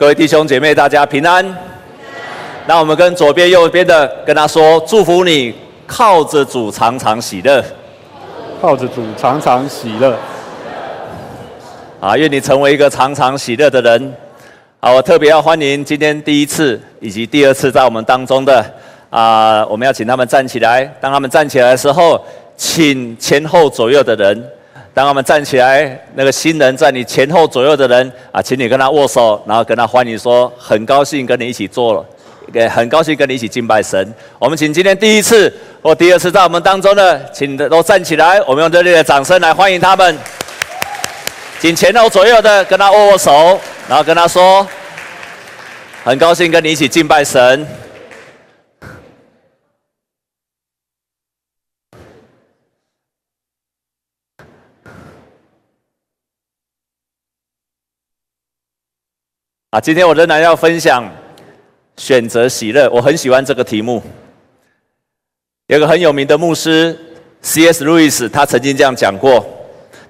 各位弟兄姐妹，大家平安。那我们跟左边、右边的跟他说：祝福你，靠着主常常喜乐。靠着主常常喜乐。啊，愿你成为一个常常喜乐的人。啊，我特别要欢迎今天第一次以及第二次在我们当中的啊，我们要请他们站起来。当他们站起来的时候，请前后左右的人。当我们站起来，那个新人在你前后左右的人啊，请你跟他握手，然后跟他欢迎说：“很高兴跟你一起做了，也很高兴跟你一起敬拜神。”我们请今天第一次或第二次在我们当中的，请都站起来，我们用热烈的掌声来欢迎他们。请前后左右的跟他握握手，然后跟他说：“很高兴跟你一起敬拜神。”啊，今天我仍然要分享选择喜乐。我很喜欢这个题目。有个很有名的牧师 C.S. 路易斯，他曾经这样讲过。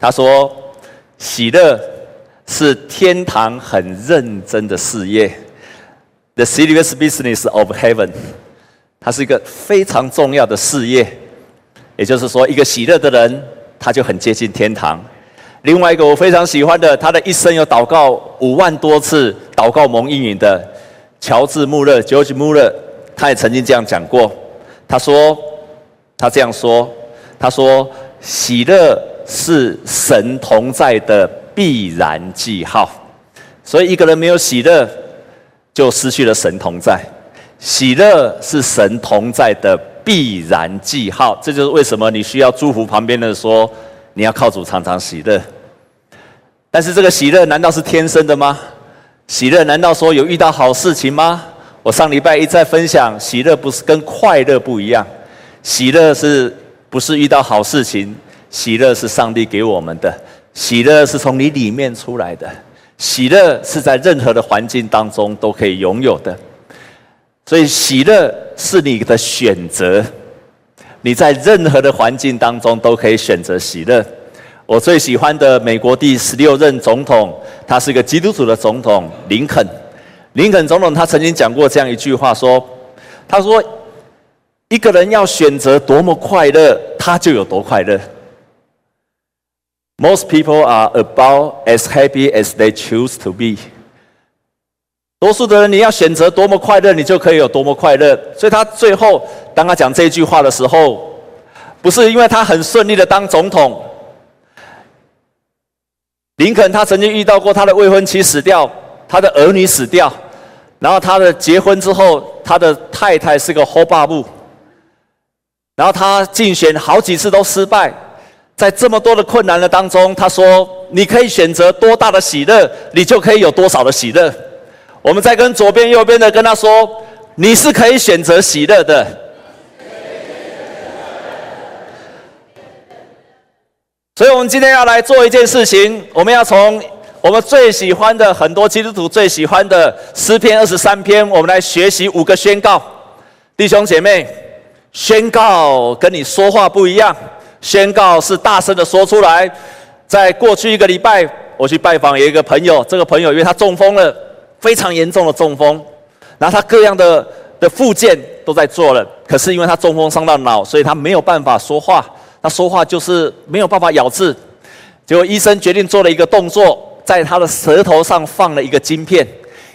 他说：“喜乐是天堂很认真的事业，the serious business of heaven。它是一个非常重要的事业。也就是说，一个喜乐的人，他就很接近天堂。”另外一个我非常喜欢的，他的一生有祷告五万多次，祷告蒙应允的乔治·穆勒 （George Muller），他也曾经这样讲过。他说：“他这样说，他说，喜乐是神同在的必然记号。所以一个人没有喜乐，就失去了神同在。喜乐是神同在的必然记号。这就是为什么你需要祝福旁边的说。”你要靠主常常喜乐，但是这个喜乐难道是天生的吗？喜乐难道说有遇到好事情吗？我上礼拜一再分享，喜乐不是跟快乐不一样，喜乐是不是遇到好事情？喜乐是上帝给我们的，喜乐是从你里面出来的，喜乐是在任何的环境当中都可以拥有的，所以喜乐是你的选择。你在任何的环境当中都可以选择喜乐。我最喜欢的美国第十六任总统，他是一个基督徒的总统林肯。林肯总统他曾经讲过这样一句话说：“他说，一个人要选择多么快乐，他就有多快乐。Most people are about as happy as they choose to be。”多数的人，你要选择多么快乐，你就可以有多么快乐。所以他最后，当他讲这句话的时候，不是因为他很顺利的当总统。林肯他曾经遇到过他的未婚妻死掉，他的儿女死掉，然后他的结婚之后，他的太太是个后爸母，然后他竞选好几次都失败，在这么多的困难的当中，他说：“你可以选择多大的喜乐，你就可以有多少的喜乐。”我们再跟左边、右边的跟他说：“你是可以选择喜乐的。”所以，我们今天要来做一件事情，我们要从我们最喜欢的很多基督徒最喜欢的诗篇二十三篇，我们来学习五个宣告。弟兄姐妹，宣告跟你说话不一样，宣告是大声的说出来。在过去一个礼拜，我去拜访有一个朋友，这个朋友因为他中风了。非常严重的中风，然后他各样的的复健都在做了，可是因为他中风伤到脑，所以他没有办法说话，他说话就是没有办法咬字。结果医生决定做了一个动作，在他的舌头上放了一个晶片，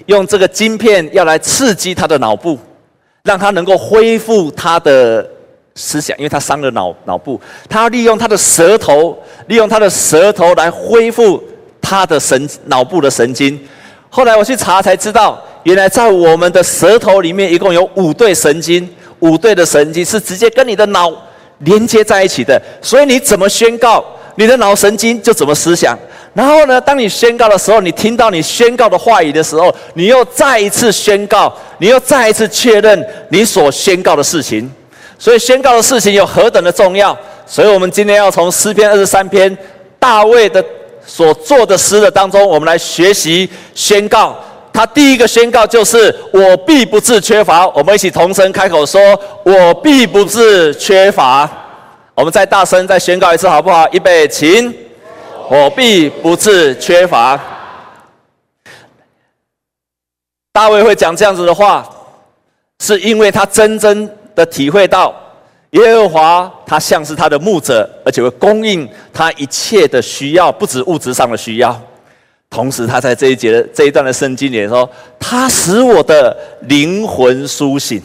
用这个晶片要来刺激他的脑部，让他能够恢复他的思想，因为他伤了脑脑部，他利用他的舌头，利用他的舌头来恢复他的神脑部的神经。后来我去查才知道，原来在我们的舌头里面一共有五对神经，五对的神经是直接跟你的脑连接在一起的。所以你怎么宣告，你的脑神经就怎么思想。然后呢，当你宣告的时候，你听到你宣告的话语的时候，你又再一次宣告，你又再一次确认你所宣告的事情。所以宣告的事情有何等的重要？所以我们今天要从诗篇二十三篇大卫的。所做的诗的当中，我们来学习宣告。他第一个宣告就是：“我必不致缺乏。”我们一起同声开口说：“我必不致缺乏。”我们再大声再宣告一次，好不好？预备，请。我必不致缺乏。大卫会讲这样子的话，是因为他真正的体会到耶和华他像是他的牧者，而且会供应他一切的需要，不止物质上的需要。同时，他在这一节的这一段的圣经里说：“他使我的灵魂苏醒，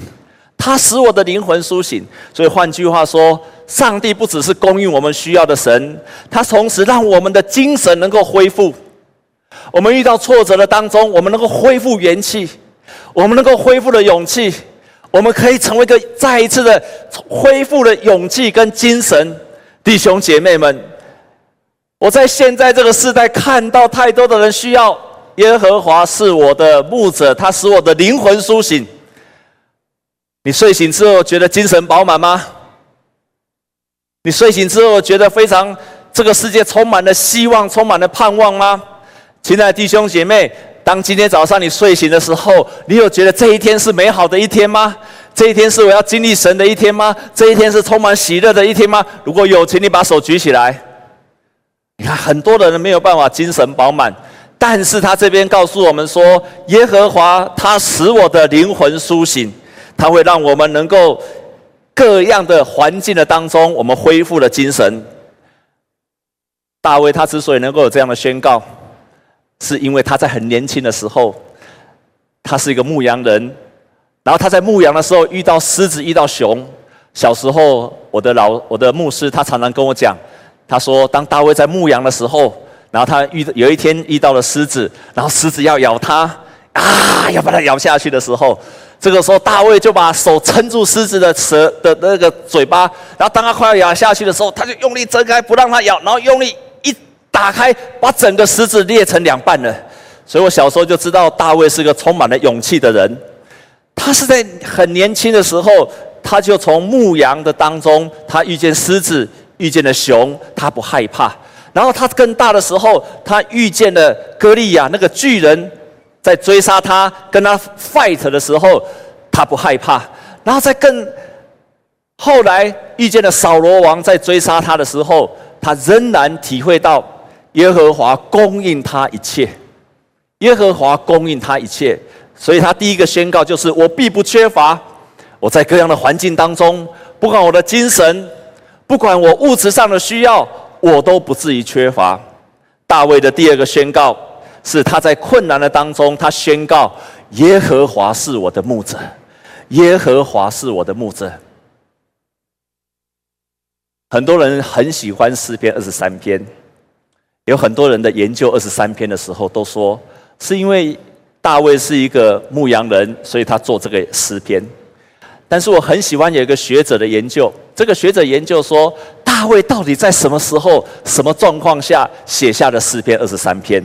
他使我的灵魂苏醒。”所以换句话说，上帝不只是供应我们需要的神，他同时让我们的精神能够恢复。我们遇到挫折的当中，我们能够恢复元气，我们能够恢复的勇气，我们可以成为一个再一次的恢复的勇气跟精神。弟兄姐妹们，我在现在这个时代看到太多的人需要耶和华是我的牧者，他使我的灵魂苏醒。你睡醒之后觉得精神饱满吗？你睡醒之后觉得非常这个世界充满了希望，充满了盼望吗？亲爱的弟兄姐妹，当今天早上你睡醒的时候，你有觉得这一天是美好的一天吗？这一天是我要经历神的一天吗？这一天是充满喜乐的一天吗？如果有，请你把手举起来。你看，很多的人没有办法精神饱满，但是他这边告诉我们说，耶和华他使我的灵魂苏醒，他会让我们能够各样的环境的当中，我们恢复了精神。大卫他之所以能够有这样的宣告。是因为他在很年轻的时候，他是一个牧羊人，然后他在牧羊的时候遇到狮子，遇到熊。小时候，我的老我的牧师他常常跟我讲，他说当大卫在牧羊的时候，然后他遇有一天遇到了狮子，然后狮子要咬他啊，要把他咬下去的时候，这个时候大卫就把手撑住狮子的舌的那个嘴巴，然后当他快要咬下去的时候，他就用力睁开，不让他咬，然后用力。打开，把整个狮子裂成两半了。所以我小时候就知道大卫是个充满了勇气的人。他是在很年轻的时候，他就从牧羊的当中，他遇见狮子，遇见了熊，他不害怕。然后他更大的时候，他遇见了歌利亚那个巨人，在追杀他，跟他 fight 的时候，他不害怕。然后在更后来遇见了扫罗王，在追杀他的时候，他仍然体会到。耶和华供应他一切，耶和华供应他一切，所以他第一个宣告就是：我必不缺乏。我在各样的环境当中，不管我的精神，不管我物质上的需要，我都不至于缺乏。大卫的第二个宣告是他在困难的当中，他宣告：耶和华是我的牧者，耶和华是我的牧者。很多人很喜欢诗篇二十三篇。有很多人的研究二十三篇的时候，都说是因为大卫是一个牧羊人，所以他做这个诗篇。但是我很喜欢有一个学者的研究，这个学者研究说，大卫到底在什么时候、什么状况下写下的诗篇二十三篇？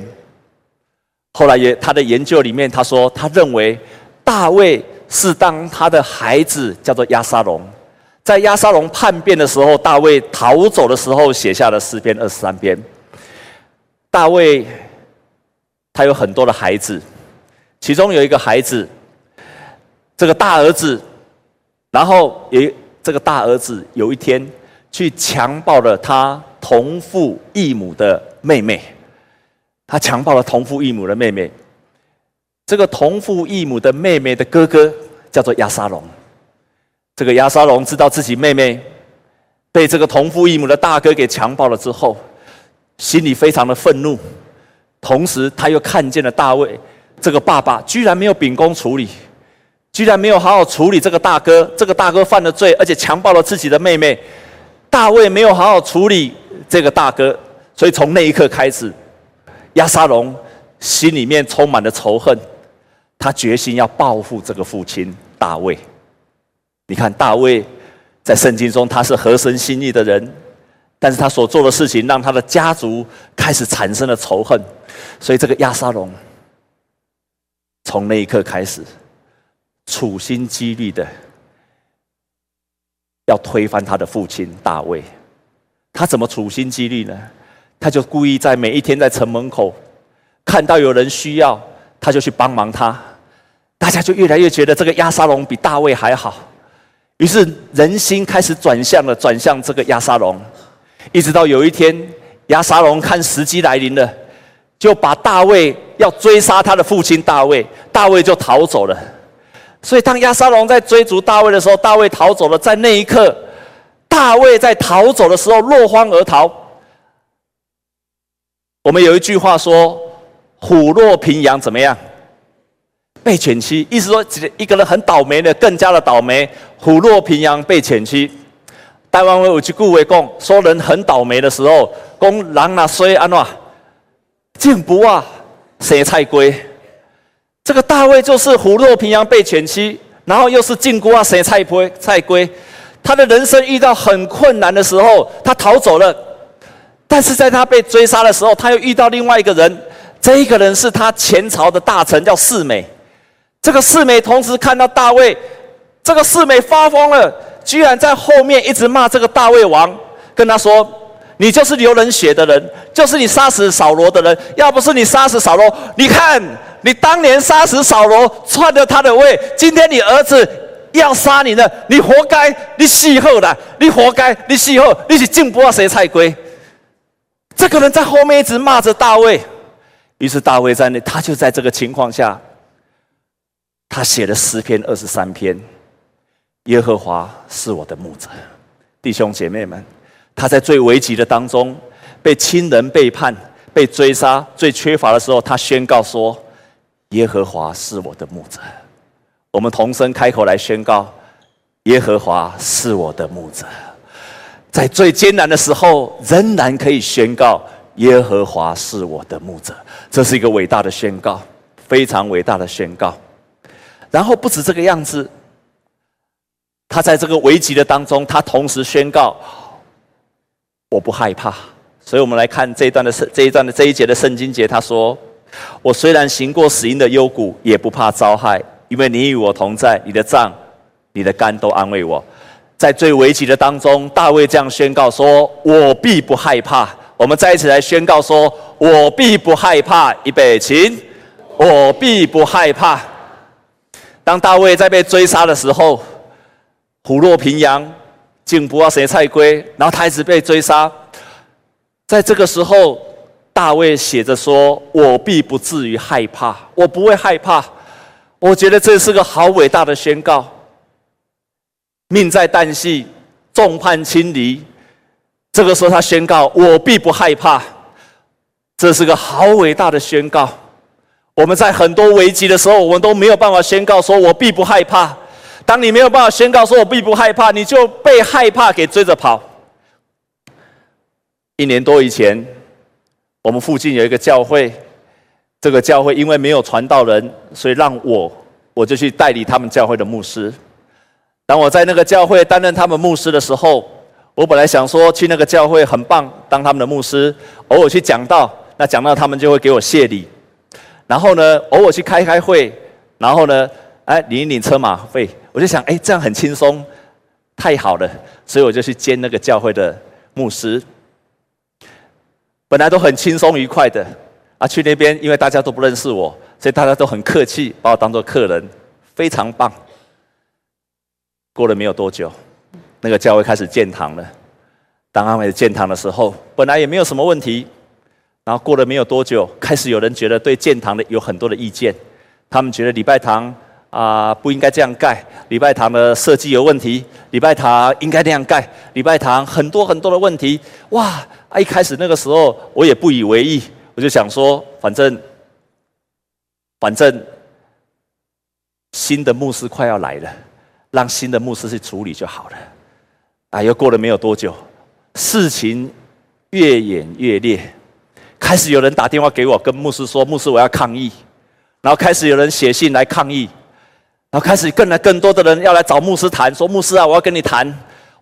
后来也他的研究里面，他说他认为大卫是当他的孩子叫做押沙龙，在押沙龙叛变的时候，大卫逃走的时候写下的诗篇二十三篇。大卫他有很多的孩子，其中有一个孩子，这个大儿子，然后也这个大儿子有一天去强暴了他同父异母的妹妹，他强暴了同父异母的妹妹。这个同父异母的妹妹的哥哥叫做亚沙龙，这个亚沙龙知道自己妹妹被这个同父异母的大哥给强暴了之后。心里非常的愤怒，同时他又看见了大卫这个爸爸居然没有秉公处理，居然没有好好处理这个大哥，这个大哥犯了罪，而且强暴了自己的妹妹，大卫没有好好处理这个大哥，所以从那一刻开始，亚沙龙心里面充满了仇恨，他决心要报复这个父亲大卫。你看大卫在圣经中他是合神心意的人。但是他所做的事情，让他的家族开始产生了仇恨，所以这个亚沙龙从那一刻开始，处心积虑的要推翻他的父亲大卫。他怎么处心积虑呢？他就故意在每一天在城门口看到有人需要，他就去帮忙他。大家就越来越觉得这个亚沙龙比大卫还好，于是人心开始转向了，转向这个亚沙龙。一直到有一天，押沙龙看时机来临了，就把大卫要追杀他的父亲大卫，大卫就逃走了。所以当亚沙龙在追逐大卫的时候，大卫逃走了。在那一刻，大卫在逃走的时候落荒而逃。我们有一句话说：“虎落平阳，怎么样？被犬欺。”意思说，一个人很倒霉的，更加的倒霉。虎落平阳，被犬欺。台湾有一句话讲，说人很倒霉的时候，讲人那衰安怎？进不啊，生菜龟。这个大卫就是虎落平阳被犬欺，然后又是进不啊，生菜龟。菜龟，他的人生遇到很困难的时候，他逃走了。但是在他被追杀的时候，他又遇到另外一个人。这一个人是他前朝的大臣，叫示美。这个示美同时看到大卫，这个示美发疯了，居然在后面一直骂这个大卫王，跟他说。你就是流人血的人，就是你杀死扫罗的人。要不是你杀死扫罗，你看你当年杀死扫罗，篡了他的位，今天你儿子要杀你了，你活该，你死后了，你活该，你死后，你是进不到谁菜龟。这个人在后面一直骂着大卫，于是大卫在那，他就在这个情况下，他写了诗篇二十三篇。耶和华是我的牧者，弟兄姐妹们。他在最危急的当中，被亲人背叛、被追杀、最缺乏的时候，他宣告说：“耶和华是我的牧者。”我们同声开口来宣告：“耶和华是我的牧者。”在最艰难的时候，仍然可以宣告：“耶和华是我的牧者。”这是一个伟大的宣告，非常伟大的宣告。然后不止这个样子，他在这个危急的当中，他同时宣告。我不害怕，所以我们来看这一段的圣这一段的这一节的圣经节。他说：“我虽然行过死荫的幽谷，也不怕遭害，因为你与我同在，你的杖、你的竿都安慰我。”在最危急的当中，大卫这样宣告说：“我必不害怕。”我们再一起来宣告说：“我必不害怕。”预备起，我必不害怕。当大卫在被追杀的时候，虎落平阳。进不要谁菜龟，然后他一直被追杀。在这个时候，大卫写着说：“我必不至于害怕，我不会害怕。”我觉得这是个好伟大的宣告。命在旦夕，众叛亲离。这个时候他宣告：“我必不害怕。”这是个好伟大的宣告。我们在很多危机的时候，我们都没有办法宣告说：“我必不害怕。”当你没有办法宣告说“我并不害怕”，你就被害怕给追着跑。一年多以前，我们附近有一个教会，这个教会因为没有传道人，所以让我我就去代理他们教会的牧师。当我在那个教会担任他们牧师的时候，我本来想说去那个教会很棒，当他们的牧师，偶尔去讲道，那讲到他们就会给我谢礼。然后呢，偶尔去开开会，然后呢，哎，领一领车马费。我就想，哎，这样很轻松，太好了，所以我就去兼那个教会的牧师。本来都很轻松愉快的，啊，去那边因为大家都不认识我，所以大家都很客气，把我当做客人，非常棒。过了没有多久，那个教会开始建堂了。当他们建堂的时候，本来也没有什么问题，然后过了没有多久，开始有人觉得对建堂的有很多的意见，他们觉得礼拜堂。啊，不应该这样盖。礼拜堂的设计有问题，礼拜堂应该那样盖。礼拜堂很多很多的问题，哇！一开始那个时候我也不以为意，我就想说，反正反正新的牧师快要来了，让新的牧师去处理就好了。啊，又过了没有多久，事情越演越烈，开始有人打电话给我，跟牧师说：“牧师，我要抗议。”然后开始有人写信来抗议。然后开始更来更多的人要来找牧师谈，说牧师啊，我要跟你谈。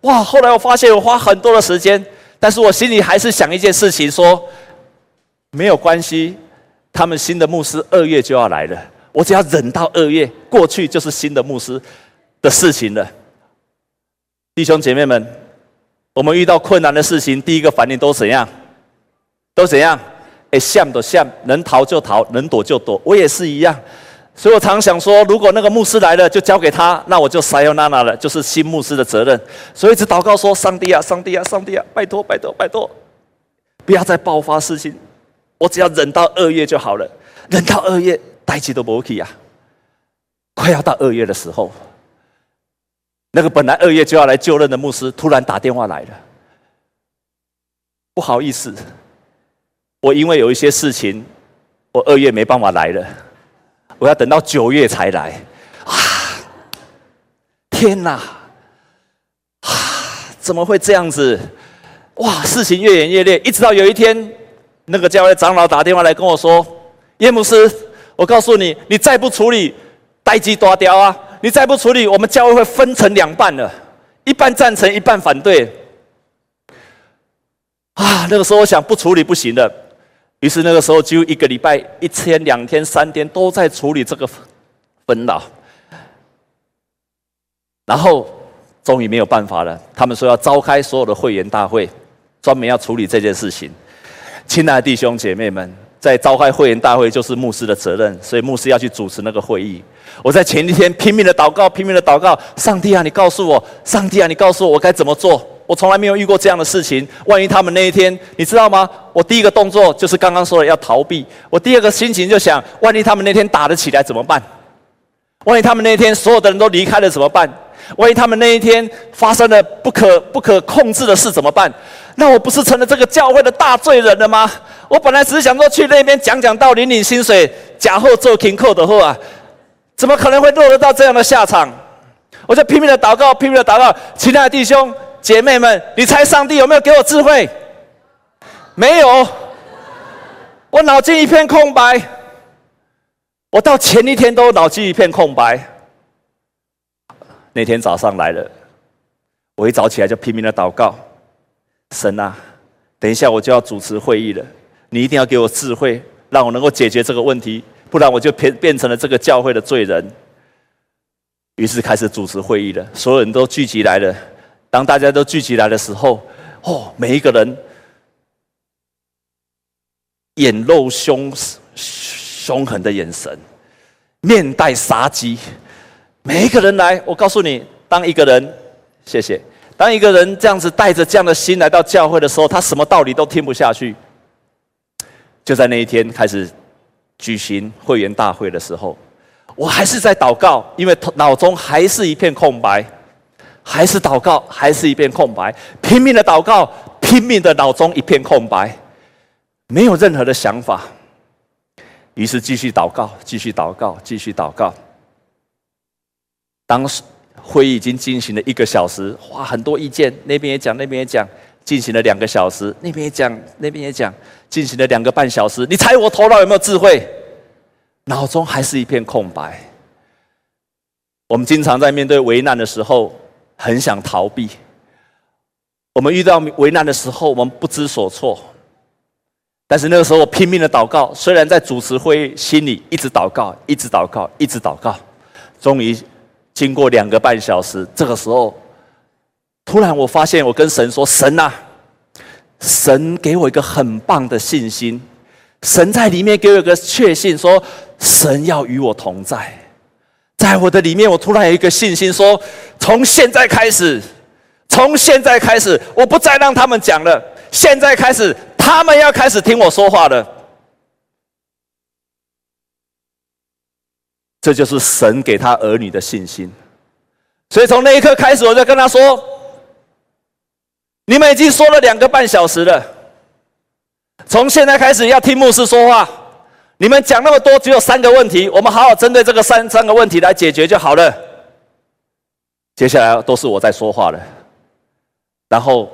哇！后来我发现我花很多的时间，但是我心里还是想一件事情，说没有关系，他们新的牧师二月就要来了，我只要忍到二月过去，就是新的牧师的事情了。弟兄姐妹们，我们遇到困难的事情，第一个反应都怎样？都怎样？哎，像都像，能逃就逃，能躲就躲。我也是一样。所以我常想说，如果那个牧师来了，就交给他，那我就撒由那拉了，就是新牧师的责任。所以一直祷告说：“上帝啊，上帝啊，上帝啊，拜托，拜托，拜托，不要再爆发事情，我只要忍到二月就好了，忍到二月，代志都无去呀！快要到二月的时候，那个本来二月就要来就任的牧师突然打电话来了，不好意思，我因为有一些事情，我二月没办法来了，我要等到九月才来。啊！天哪！啊！怎么会这样子？哇！事情越演越烈，一直到有一天。那个教会长老打电话来跟我说：“叶牧师，我告诉你，你再不处理，代志大条啊！你再不处理，我们教会会分成两半了，一半赞成，一半反对。”啊，那个时候我想不处理不行的，于是那个时候就一个礼拜，一天、两天、三天都在处理这个纷扰，然后终于没有办法了，他们说要召开所有的会员大会，专门要处理这件事情。亲爱的弟兄姐妹们，在召开会员大会就是牧师的责任，所以牧师要去主持那个会议。我在前一天拼命的祷告，拼命的祷告，上帝啊，你告诉我，上帝啊，你告诉我，我该怎么做？我从来没有遇过这样的事情，万一他们那一天，你知道吗？我第一个动作就是刚刚说的要逃避，我第二个心情就想，万一他们那天打得起来怎么办？万一他们那一天所有的人都离开了怎么办？万一他们那一天发生了不可不可控制的事怎么办？那我不是成了这个教会的大罪人了吗？我本来只是想说去那边讲讲道，领领薪水，假货做停扣的货啊，怎么可能会落得到这样的下场？我就拼命的祷告，拼命的祷告，亲爱的弟兄姐妹们，你猜上帝有没有给我智慧？没有，我脑筋一片空白。我到前一天都脑筋一片空白。那天早上来了，我一早起来就拼命的祷告。神啊，等一下我就要主持会议了，你一定要给我智慧，让我能够解决这个问题，不然我就变变成了这个教会的罪人。于是开始主持会议了，所有人都聚集来了。当大家都聚集来的时候，哦，每一个人眼露凶凶狠的眼神，面带杀机。每一个人来，我告诉你，当一个人，谢谢。当一个人这样子带着这样的心来到教会的时候，他什么道理都听不下去。就在那一天开始举行会员大会的时候，我还是在祷告，因为脑中还是一片空白，还是祷告，还是一片空白，拼命的祷告，拼命的脑中一片空白，没有任何的想法。于是继续祷告，继续祷告，继续祷告。当时。会议已经进行了一个小时，哇，很多意见，那边也讲，那边也讲，进行了两个小时，那边也讲，那边也讲，进行了两个半小时。你猜我头脑有没有智慧？脑中还是一片空白。我们经常在面对危难的时候，很想逃避。我们遇到危难的时候，我们不知所措。但是那个时候，我拼命的祷告，虽然在主持会议，心里一直祷告，一直祷告，一直祷告，终于。经过两个半小时，这个时候，突然我发现，我跟神说：“神啊，神给我一个很棒的信心，神在里面给我一个确信，说神要与我同在，在我的里面，我突然有一个信心，说从现在开始，从现在开始，我不再让他们讲了，现在开始，他们要开始听我说话了。”这就是神给他儿女的信心，所以从那一刻开始，我就跟他说：“你们已经说了两个半小时了，从现在开始要听牧师说话。你们讲那么多，只有三个问题，我们好好针对这个三三个问题来解决就好了。接下来都是我在说话了，然后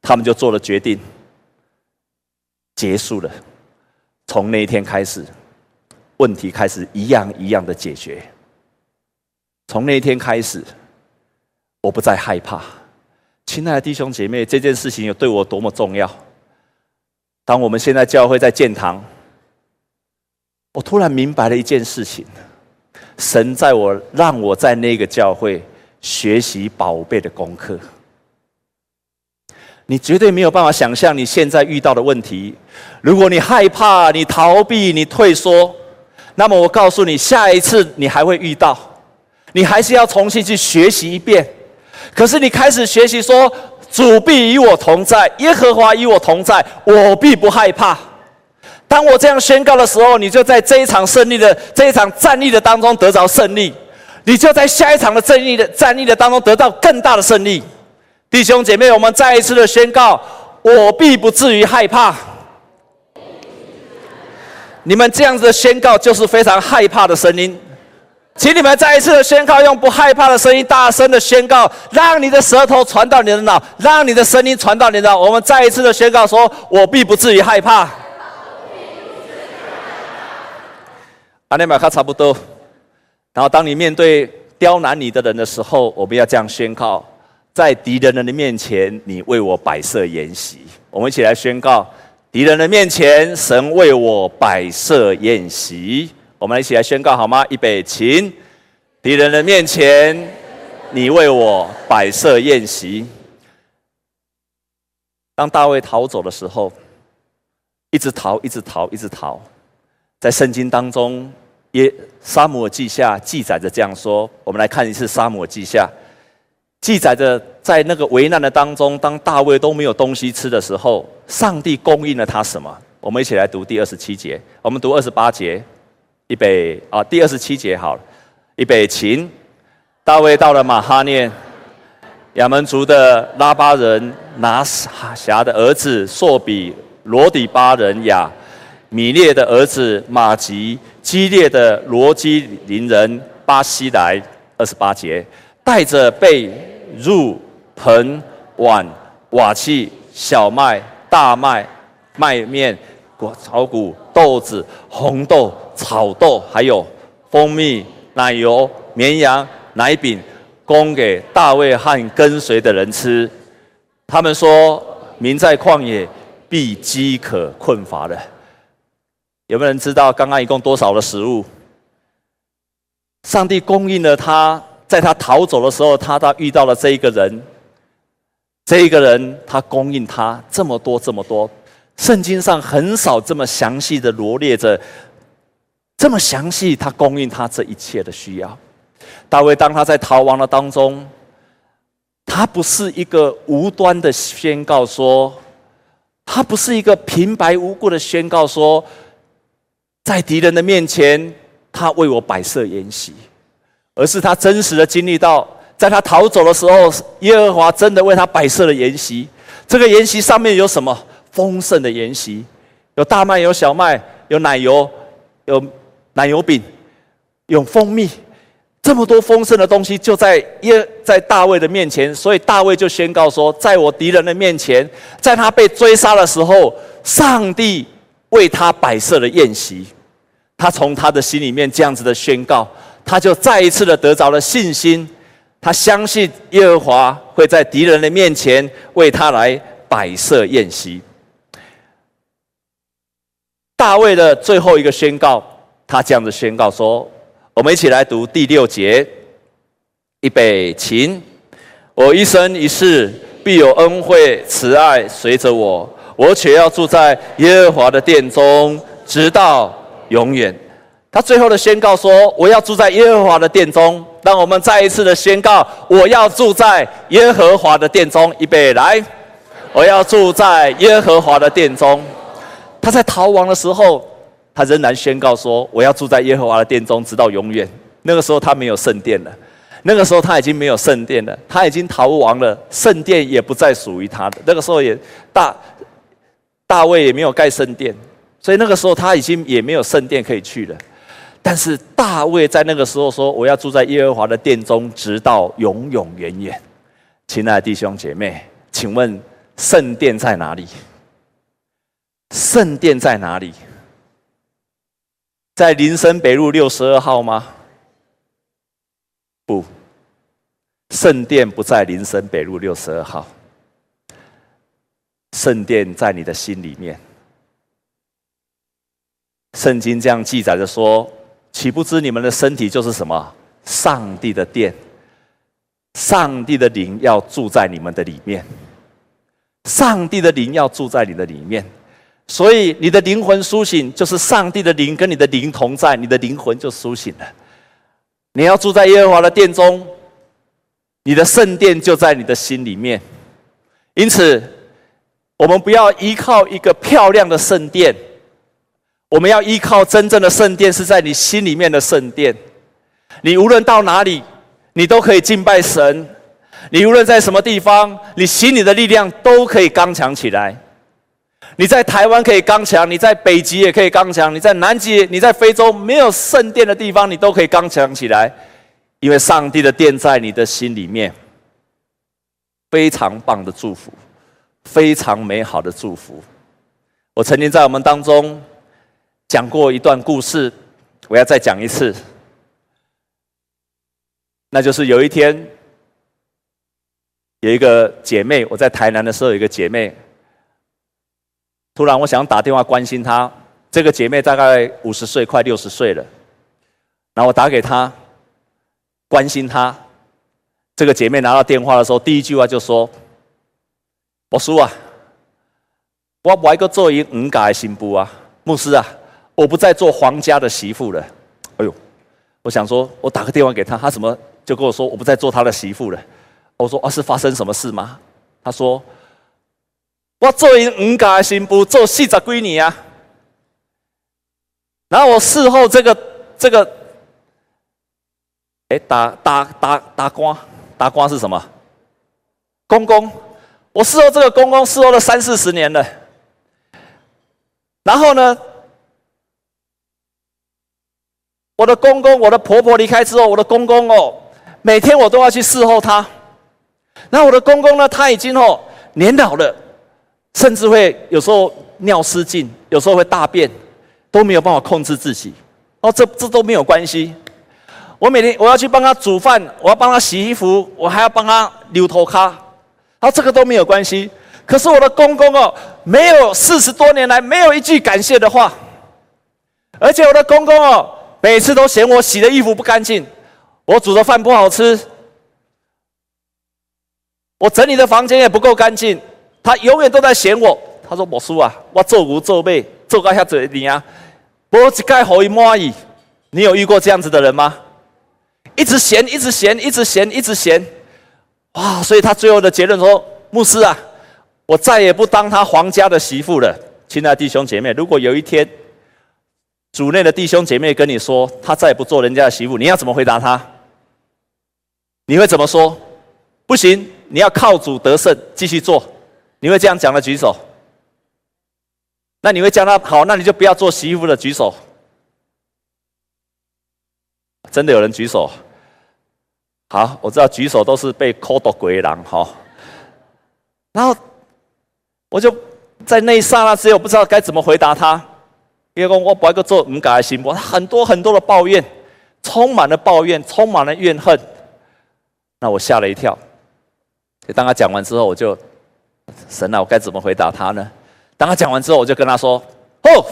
他们就做了决定，结束了。从那一天开始。”问题开始一样一样的解决。从那一天开始，我不再害怕。亲爱的弟兄姐妹，这件事情有对我多么重要？当我们现在教会在建堂，我突然明白了一件事情：神在我让我在那个教会学习宝贝的功课。你绝对没有办法想象你现在遇到的问题。如果你害怕，你逃避，你退缩。那么我告诉你，下一次你还会遇到，你还是要重新去学习一遍。可是你开始学习说，主必与我同在，耶和华与我同在，我必不害怕。当我这样宣告的时候，你就在这一场胜利的这一场战役的当中得着胜利，你就在下一场的战役的战役的当中得到更大的胜利。弟兄姐妹，我们再一次的宣告：我必不至于害怕。你们这样子的宣告就是非常害怕的声音，请你们再一次的宣告，用不害怕的声音，大声的宣告，让你的舌头传到你的脑，让你的声音传到你的脑。我们再一次的宣告说：我必不至于害怕。阿尼玛卡差不多。然后，当你面对刁难你的人的时候，我们要这样宣告：在敌人的面前，你为我摆设筵席。我们一起来宣告：敌人的面前，神为我摆设筵席。我们一起来宣告好吗？预备，请。敌人的面前，你为我摆设筵席。当大卫逃走的时候，一直逃，一直逃，一直逃，在圣经当中。耶撒母记下记载着这样说，我们来看一次撒母记下记载着，在那个危难的当中，当大卫都没有东西吃的时候，上帝供应了他什么？我们一起来读第二十七节，我们读二十八节，预备啊，第二十七节好了，预备请。大卫到了马哈念，亚门族的拉巴人拿辖的儿子朔比罗底巴人雅米列的儿子玛吉。基列的罗基林人巴西来二十八节，带着被、褥、盆、碗、瓦器、小麦、大麦、麦面、果草谷、豆子、红豆、草豆，还有蜂蜜、奶油、绵羊、奶饼，供给大卫和跟随的人吃。他们说：“民在旷野必饥渴困乏的。”有没有人知道刚刚一共多少的食物？上帝供应了他，在他逃走的时候，他他遇到了这一个人，这一个人他供应他这么多这么多。圣经上很少这么详细的罗列着，这么详细，他供应他这一切的需要。大卫当他在逃亡的当中，他不是一个无端的宣告说，他不是一个平白无故的宣告说。在敌人的面前，他为我摆设筵席，而是他真实的经历到，在他逃走的时候，耶和华真的为他摆设了筵席。这个筵席上面有什么？丰盛的筵席，有大麦，有小麦，有奶油，有奶油饼，有蜂蜜，这么多丰盛的东西就在耶在大卫的面前。所以大卫就宣告说：在我敌人的面前，在他被追杀的时候，上帝。为他摆设了宴席，他从他的心里面这样子的宣告，他就再一次的得着了信心。他相信耶和华会在敌人的面前为他来摆设宴席。大卫的最后一个宣告，他这样子宣告说：“我们一起来读第六节，预备，请，我一生一世必有恩惠慈爱随着我。”我且要住在耶和华的殿中，直到永远。他最后的宣告说：“我要住在耶和华的殿中。”让我们再一次的宣告：“我要住在耶和华的殿中。”预备来，我要住在耶和华的殿中。他在逃亡的时候，他仍然宣告说：“我要住在耶和华的殿中，直到永远。”那个时候他没有圣殿了，那个时候他已经没有圣殿了，他已经逃亡了，圣殿也不再属于他的。那个时候也大。大卫也没有盖圣殿，所以那个时候他已经也没有圣殿可以去了。但是大卫在那个时候说：“我要住在耶和华的殿中，直到永永远远。”亲爱的弟兄姐妹，请问圣殿在哪里？圣殿在哪里？在林森北路六十二号吗？不，圣殿不在林森北路六十二号。圣殿在你的心里面。圣经这样记载着说：“岂不知你们的身体就是什么？上帝的殿。上帝的灵要住在你们的里面。上帝的灵要住在你的里面。所以你的灵魂苏醒，就是上帝的灵跟你的灵同在，你的灵魂就苏醒了。你要住在耶和华的殿中，你的圣殿就在你的心里面。因此。”我们不要依靠一个漂亮的圣殿，我们要依靠真正的圣殿，是在你心里面的圣殿。你无论到哪里，你都可以敬拜神。你无论在什么地方，你心里的力量都可以刚强起来。你在台湾可以刚强，你在北极也可以刚强，你在南极，你在非洲没有圣殿的地方，你都可以刚强起来，因为上帝的殿在你的心里面。非常棒的祝福，非常美好的祝福。我曾经在我们当中讲过一段故事，我要再讲一次。那就是有一天，有一个姐妹，我在台南的时候，有一个姐妹，突然我想打电话关心她。这个姐妹大概五十岁，快六十岁了。然后我打给她，关心她。这个姐妹拿到电话的时候，第一句话就说：“我叔啊，我不爱个做一五家的新妇啊，牧师啊，我不再做皇家的媳妇了。”哎呦，我想说，我打个电话给她，她怎么就跟我说我不再做她的媳妇了？我说：“啊，是发生什么事吗？”她说：“我做一五家的新妇，做四十几年啊。”然后我事后这个这个，哎，打打打打光。大官是什么？公公，我伺候这个公公伺候了三四十年了。然后呢，我的公公，我的婆婆离开之后，我的公公哦，每天我都要去伺候他。然后我的公公呢，他已经哦年老了，甚至会有时候尿失禁，有时候会大便，都没有办法控制自己。哦，这这都没有关系。我每天我要去帮他煮饭，我要帮他洗衣服，我还要帮他留头卡，他这个都没有关系。可是我的公公哦，没有四十多年来没有一句感谢的话，而且我的公公哦，每次都嫌我洗的衣服不干净，我煮的饭不好吃，我整理的房间也不够干净，他永远都在嫌我。他说：“牧师啊，我做牛做马做到遐侪年啊，无一概互伊满意。”你有遇过这样子的人吗？一直嫌，一直嫌，一直嫌，一直嫌，哇！所以他最后的结论说：“牧师啊，我再也不当他皇家的媳妇了。”亲爱的弟兄姐妹，如果有一天主内的弟兄姐妹跟你说他再也不做人家的媳妇，你要怎么回答他？你会怎么说？不行，你要靠主得胜，继续做。你会这样讲的？举手。那你会叫他好？那你就不要做媳妇的，举手。真的有人举手。好，我知道举手都是被扣到鬼狼哈。然后我就在那一刹那之间，我不知道该怎么回答他。因为我不爱做五家的媳妇，他很多很多的抱怨，充满了抱怨，充满了怨恨。那我吓了一跳。当他讲完之后，我就神啊，我该怎么回答他呢？当他讲完之后，我就跟他说：“哦，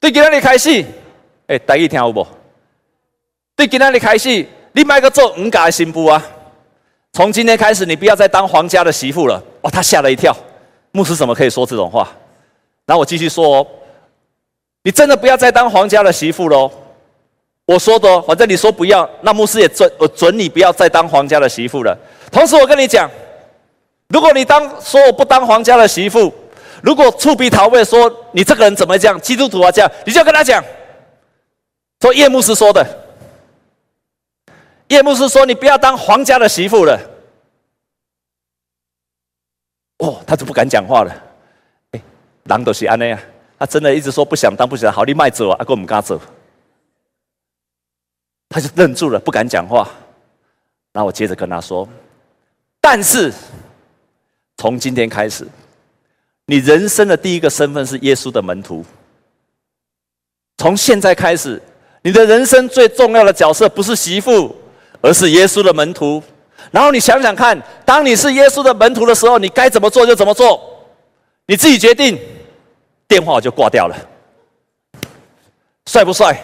对，今天你开始，哎，大家听有无？对，今天你开始。”你买个做五家的新妇啊！从今天开始，你不要再当皇家的媳妇了。哦，他吓了一跳，牧师怎么可以说这种话？然后我继续说哦，你真的不要再当皇家的媳妇喽！我说的，反正你说不要，那牧师也准我准你不要再当皇家的媳妇了。同时，我跟你讲，如果你当说我不当皇家的媳妇，如果触鼻讨味说你这个人怎么这样，基督徒啊这样，你就跟他讲，说叶牧师说的。叶牧师说：“你不要当皇家的媳妇了。”哦，他就不敢讲话了。哎，狼都是安那样，他真的一直说不想当，不想。好，你卖走啊，阿哥我们跟他走。他就愣住了，不敢讲话。然后我接着跟他说：“但是从今天开始，你人生的第一个身份是耶稣的门徒。从现在开始，你的人生最重要的角色不是媳妇。”而是耶稣的门徒，然后你想想看，当你是耶稣的门徒的时候，你该怎么做就怎么做，你自己决定。电话我就挂掉了，帅不帅？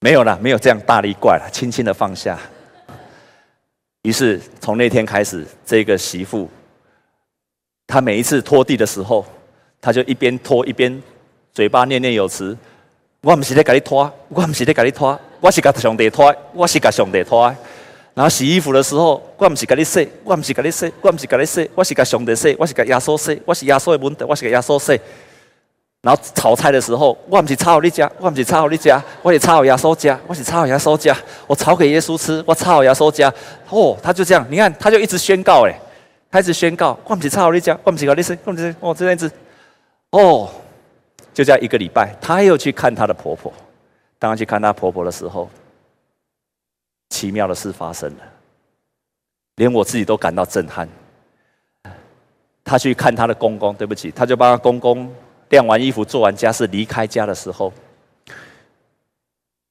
没有了，没有这样大力怪了，轻轻的放下。于是从那天开始，这个媳妇，她每一次拖地的时候，她就一边拖一边嘴巴念念有词。我不是在给你拖，我不是在给你拖，我是给上帝拖，我是给上帝拖。然后洗衣服的时候，我不是给你洗，我不是给你洗，我不是给你洗，我是给上帝洗，我是给耶稣洗，我是耶稣的门徒，我是给耶稣洗。然后炒菜的时候，我不是炒好你家，我不是炒好你家，我是炒好耶稣家，我是炒好耶稣家，我炒给耶稣吃，我炒好耶稣家。哦，他就这样，你看，他就一直宣告，哎，他一直宣告，我不是炒好你家，我不是搞你洗，我不是，哦，这样子，哦，就这样一个礼拜，他又去看他的婆婆。当他去看他婆婆的时候，奇妙的事发生了，连我自己都感到震撼。他去看他的公公，对不起，他就帮他公公晾完衣服、做完家事、离开家的时候，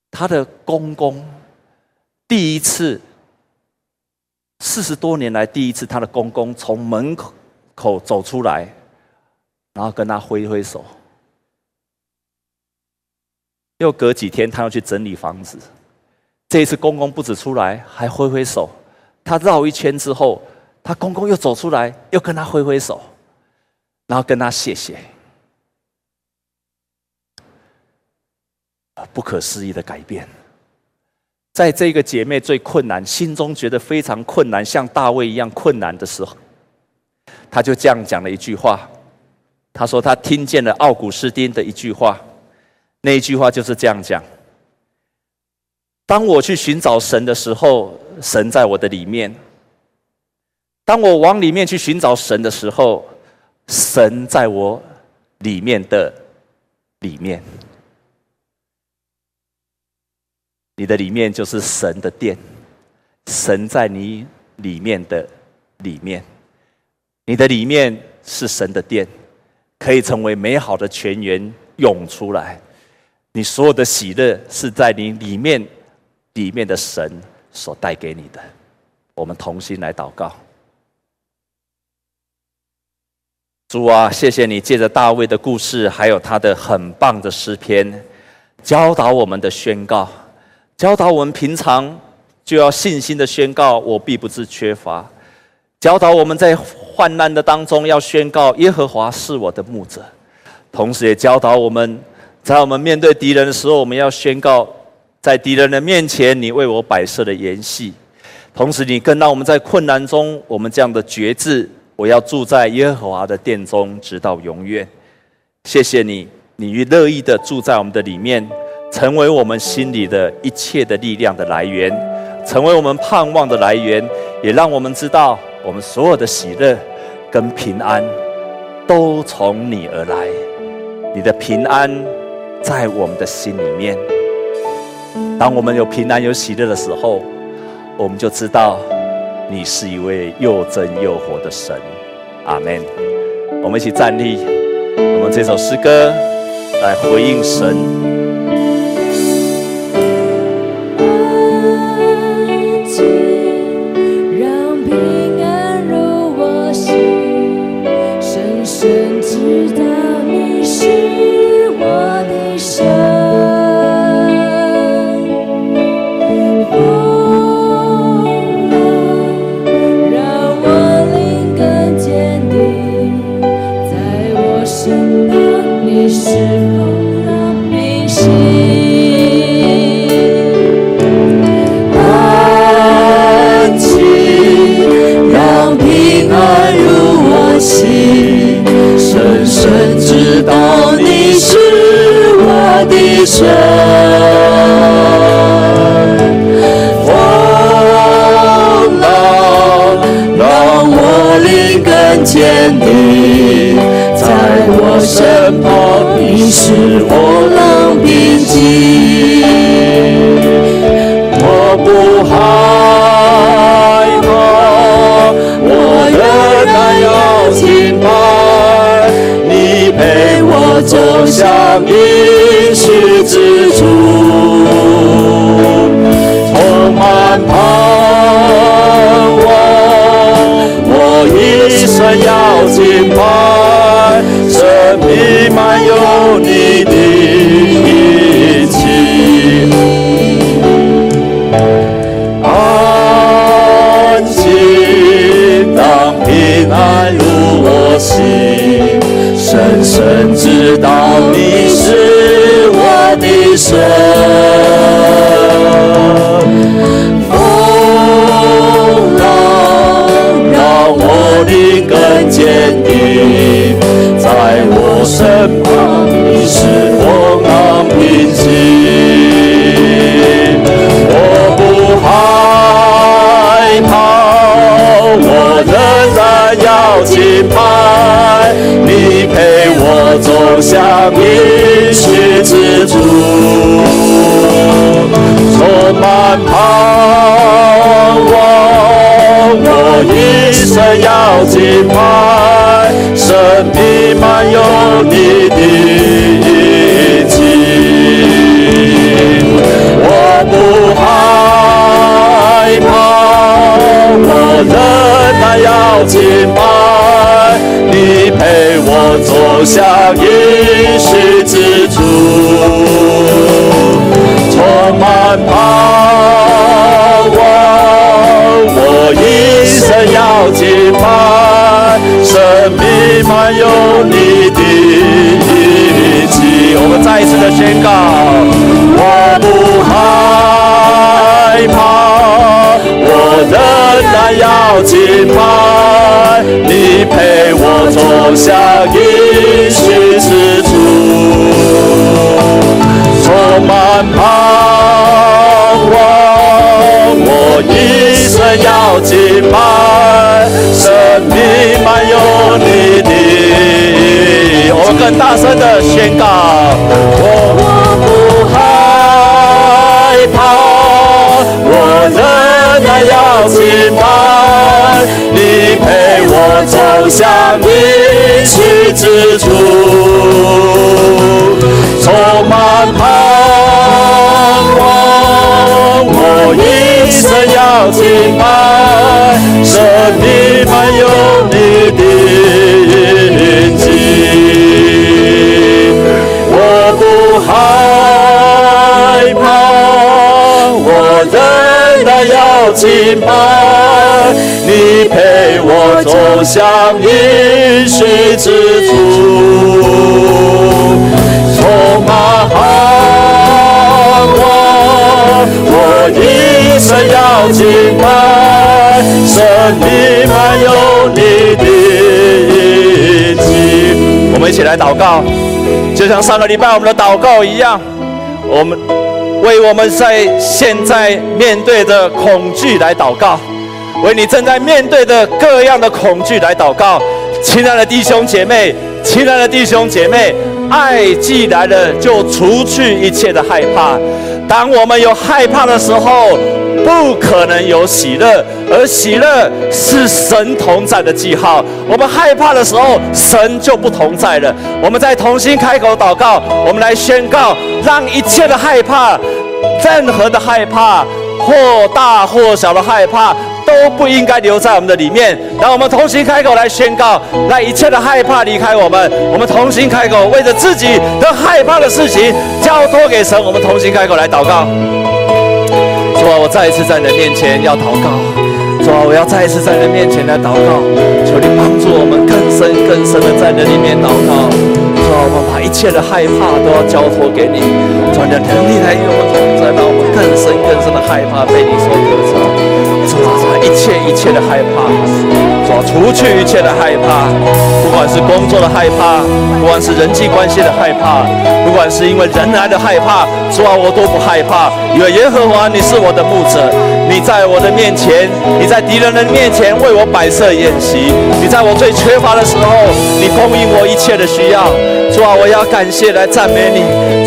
他的公公第一次四十多年来第一次，他的公公从门口口走出来，然后跟他挥挥手。又隔几天，他要去整理房子。这一次，公公不止出来，还挥挥手。他绕一圈之后，他公公又走出来，又跟他挥挥手，然后跟他谢谢。不可思议的改变，在这个姐妹最困难、心中觉得非常困难，像大卫一样困难的时候，她就这样讲了一句话。她说：“她听见了奥古斯丁的一句话，那一句话就是这样讲。”当我去寻找神的时候，神在我的里面；当我往里面去寻找神的时候，神在我里面的里面。你的里面就是神的殿，神在你里面的里面。你的里面是神的殿，可以成为美好的泉源涌出来。你所有的喜乐是在你里面。里面的神所带给你的，我们同心来祷告。主啊，谢谢你借着大卫的故事，还有他的很棒的诗篇，教导我们的宣告，教导我们平常就要信心的宣告，我必不致缺乏；教导我们在患难的当中要宣告，耶和华是我的牧者；同时也教导我们在我们面对敌人的时候，我们要宣告。在敌人的面前，你为我摆设的筵席；同时，你更让我们在困难中，我们这样的决志，我要住在耶和华的殿中，直到永远。谢谢你，你乐意的住在我们的里面，成为我们心里的一切的力量的来源，成为我们盼望的来源，也让我们知道，我们所有的喜乐跟平安都从你而来。你的平安在我们的心里面。当我们有平安、有喜乐的时候，我们就知道你是一位又真又活的神。阿门。我们一起站立，我们这首诗歌来回应神。下必须知足，充满盼望，我一生要敬拜，神必满有。走向应许之处，充满盼望，我一生要敬拜，生命满有你的印记。我们再一次的宣告，我不害怕，我仍然要敬拜，你陪我走向应许之处，充满盼望，我一生要敬拜，生命满有你的。我更大声的宣告，之处，充满盼望，我一生要敬拜，生命满有你的印记。我不害怕，我仍然要敬拜，我走向应许之处，充满盼望，我一生要敬拜，生命满有你的印记。我们一起来祷告。就像上个礼拜我们的祷告一样，我们为我们在现在面对的恐惧来祷告，为你正在面对的各样的恐惧来祷告。亲爱的弟兄姐妹，亲爱的弟兄姐妹，爱既来了，就除去一切的害怕。当我们有害怕的时候，不可能有喜乐，而喜乐是神同在的记号。我们害怕的时候，神就不同在了。我们再同心开口祷告，我们来宣告，让一切的害怕，任何的害怕，或大或小的害怕，都不应该留在我们的里面。让我们同心开口来宣告，让一切的害怕离开我们。我们同心开口，为着自己的害怕的事情交托给神。我们同心开口来祷告。主啊，我再一次在你的面前要祷告。主啊，我要再一次在你的面前来祷告，求你帮助我们更深更深的在你里面祷告。主啊，我们把一切的害怕都要交托给你，主啊，你的能力来与我们同在，让我们更深更深的害怕被你所得着。主啊，一切一切的害怕，主啊，除去一切的害怕，不管是工作的害怕，不管是人际关系的害怕，不管是因为人来的害怕，主啊，我都不害怕，因为耶和华你是我的牧者，你在我的面前，你在敌人的面前为我摆设筵席，你在我最缺乏的时候，你供应我一切的需要。主啊，我要感谢来赞美你。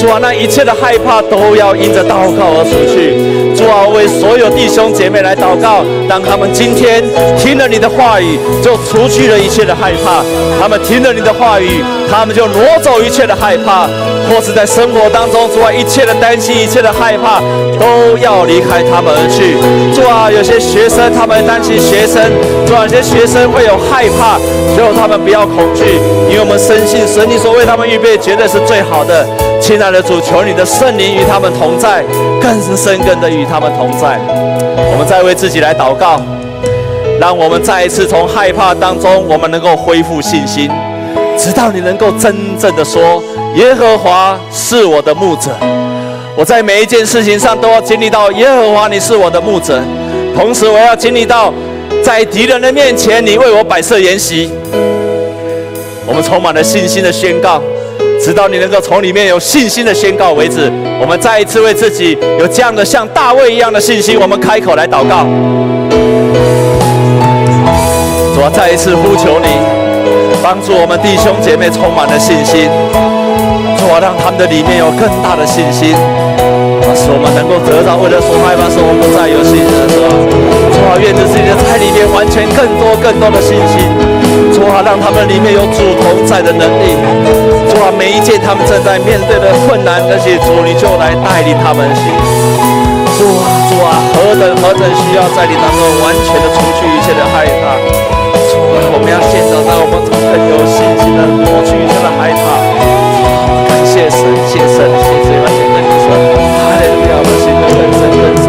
主啊，那一切的害怕都要因着祷告而除去。主啊，为所有弟兄姐妹来祷告，让他们今天听了你的话语，就除去了一切的害怕；他们听了你的话语，他们就挪走一切的害怕，或是在生活当中，主啊，一切的担心、一切的害怕都要离开他们而去。主啊，有些学生他们担心学生，主啊，有些学生会有害怕，最后他们不要恐惧，因为我们深信神你所为他们预备绝对是最好的。亲爱的主，求你的圣灵与他们同在，更是深更的与他们同在。我们再为自己来祷告，让我们再一次从害怕当中，我们能够恢复信心，直到你能够真正的说：耶和华是我的牧者。我在每一件事情上都要经历到耶和华，你是我的牧者。同时，我要经历到在敌人的面前，你为我摆设筵席。我们充满了信心的宣告，直到你能够从里面有信心的宣告为止。我们再一次为自己有这样的像大卫一样的信心，我们开口来祷告。主啊，再一次呼求你，帮助我们弟兄姐妹充满了信心。主啊，让他们的里面有更大的信心。啊使我们能够得到，为了所害怕，使我们不再有信心的时候，主啊，愿这世界在里面完全更多更多的信心，主啊，让他们里面有主同在的能力，啊，每一件他们正在面对的困难，那些主你就来带领他们行，主啊，主啊，何等何等需要在你当中完全的除去一切的害怕，主啊，我们要现在让我们更有信心的抹去一切的害怕，感谢神，谢神，谢谢完全跟你说。亲爱的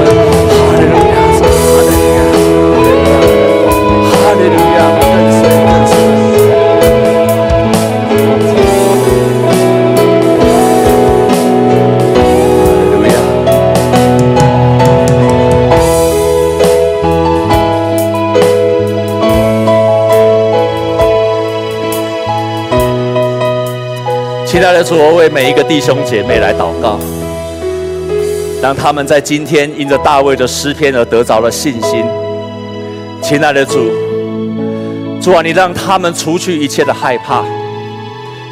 亲爱的主，我为每一个弟兄姐妹来祷告，让他们在今天因着大卫的诗篇而得着了信心。亲爱的主，主啊，你让他们除去一切的害怕，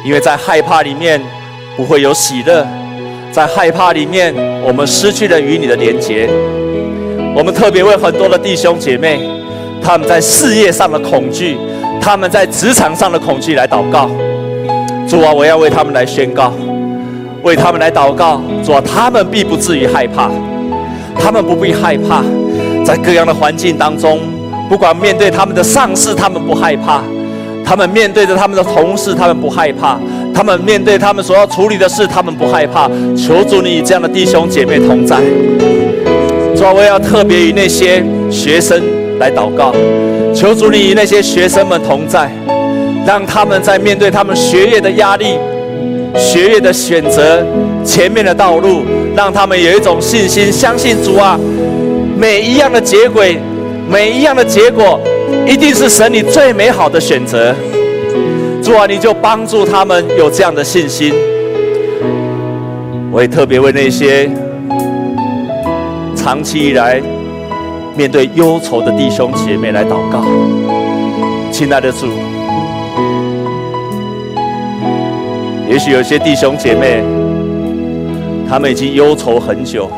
因为在害怕里面不会有喜乐，在害怕里面我们失去了与你的连结。我们特别为很多的弟兄姐妹，他们在事业上的恐惧，他们在职场上的恐惧来祷告。主啊，我要为他们来宣告，为他们来祷告。主啊，他们必不至于害怕，他们不必害怕，在各样的环境当中，不管面对他们的上司，他们不害怕；他们面对着他们的同事，他们不害怕；他们面对他们所要处理的事，他们不害怕。求主你与这样的弟兄姐妹同在。主啊，我要特别与那些学生来祷告，求主你与那些学生们同在。让他们在面对他们学业的压力、学业的选择、前面的道路，让他们有一种信心，相信主啊，每一样的结果，每一样的结果，一定是神你最美好的选择。主啊，你就帮助他们有这样的信心。我也特别为那些长期以来面对忧愁的弟兄姐妹来祷告，亲爱的主。也许有些弟兄姐妹，他们已经忧愁很久。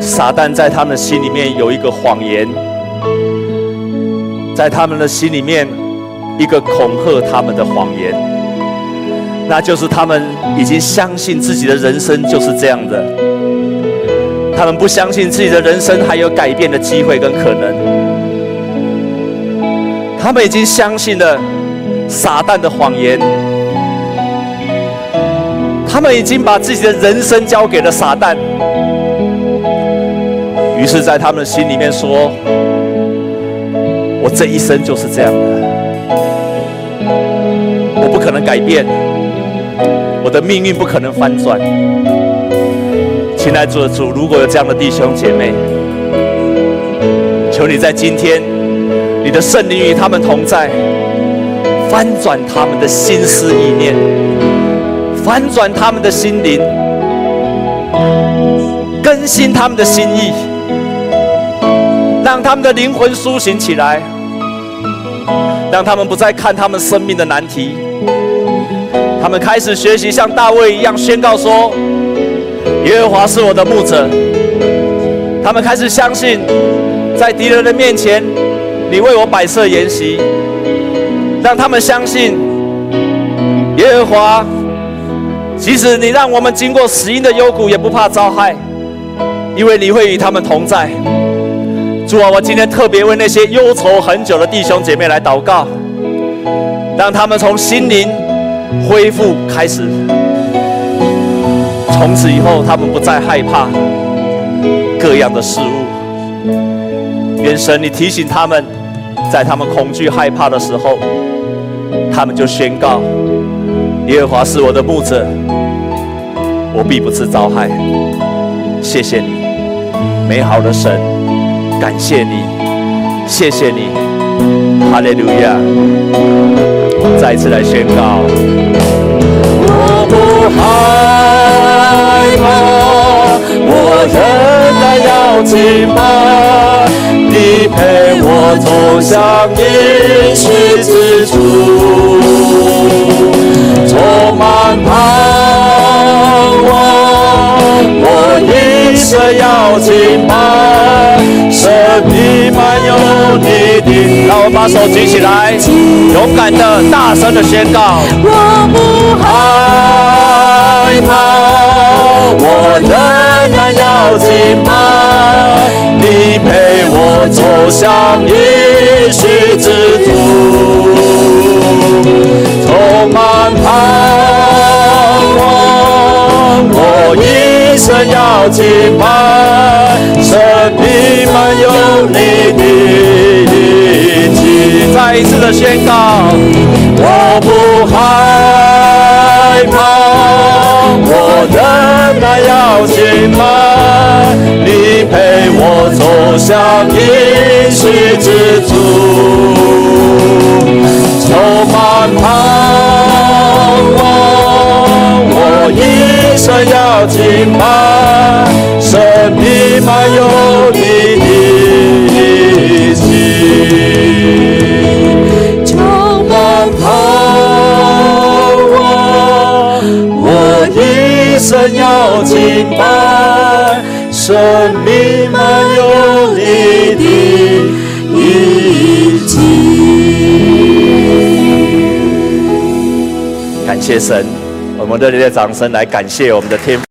撒旦在他们的心里面有一个谎言，在他们的心里面一个恐吓他们的谎言，那就是他们已经相信自己的人生就是这样的，他们不相信自己的人生还有改变的机会跟可能，他们已经相信了撒旦的谎言。他们已经把自己的人生交给了撒旦，于是，在他们的心里面说：“我这一生就是这样的，我不可能改变，我的命运不可能翻转。”亲爱的主，如果有这样的弟兄姐妹，求你在今天，你的圣灵与他们同在，翻转他们的心思意念。反转他们的心灵，更新他们的心意，让他们的灵魂苏醒起来，让他们不再看他们生命的难题，他们开始学习像大卫一样宣告说：“耶和华是我的牧者。”他们开始相信，在敌人的面前，你为我摆设筵席，让他们相信耶和华。即使你让我们经过死荫的幽谷，也不怕遭害，因为你会与他们同在。主啊，我今天特别为那些忧愁很久的弟兄姐妹来祷告，让他们从心灵恢复开始，从此以后他们不再害怕各样的事物。愿神你提醒他们，在他们恐惧害怕的时候，他们就宣告。耶和华是我的牧者，我必不致遭害。谢谢你，美好的神，感谢你，谢谢你，哈利路亚！再次来宣告，我不害怕，我仍然要敬拜，你陪我走向应许之处。充满盼望，我。敬拜，生命满有你的。让我把手举起来，勇敢的、大声的宣告。我不害怕，我仍然要敬拜，你陪我走向应许之途，充满盼望，我一生要敬拜，生命满有你的印记。再一次的宣告，我不害怕，我仍然要敬拜，你陪我走向应许之途，充满盼望，我一生要敬拜，生命满有你的印记。充满盼望，我一生要敬拜，生命满有你的谢神，我们热烈的掌声来感谢我们的天父。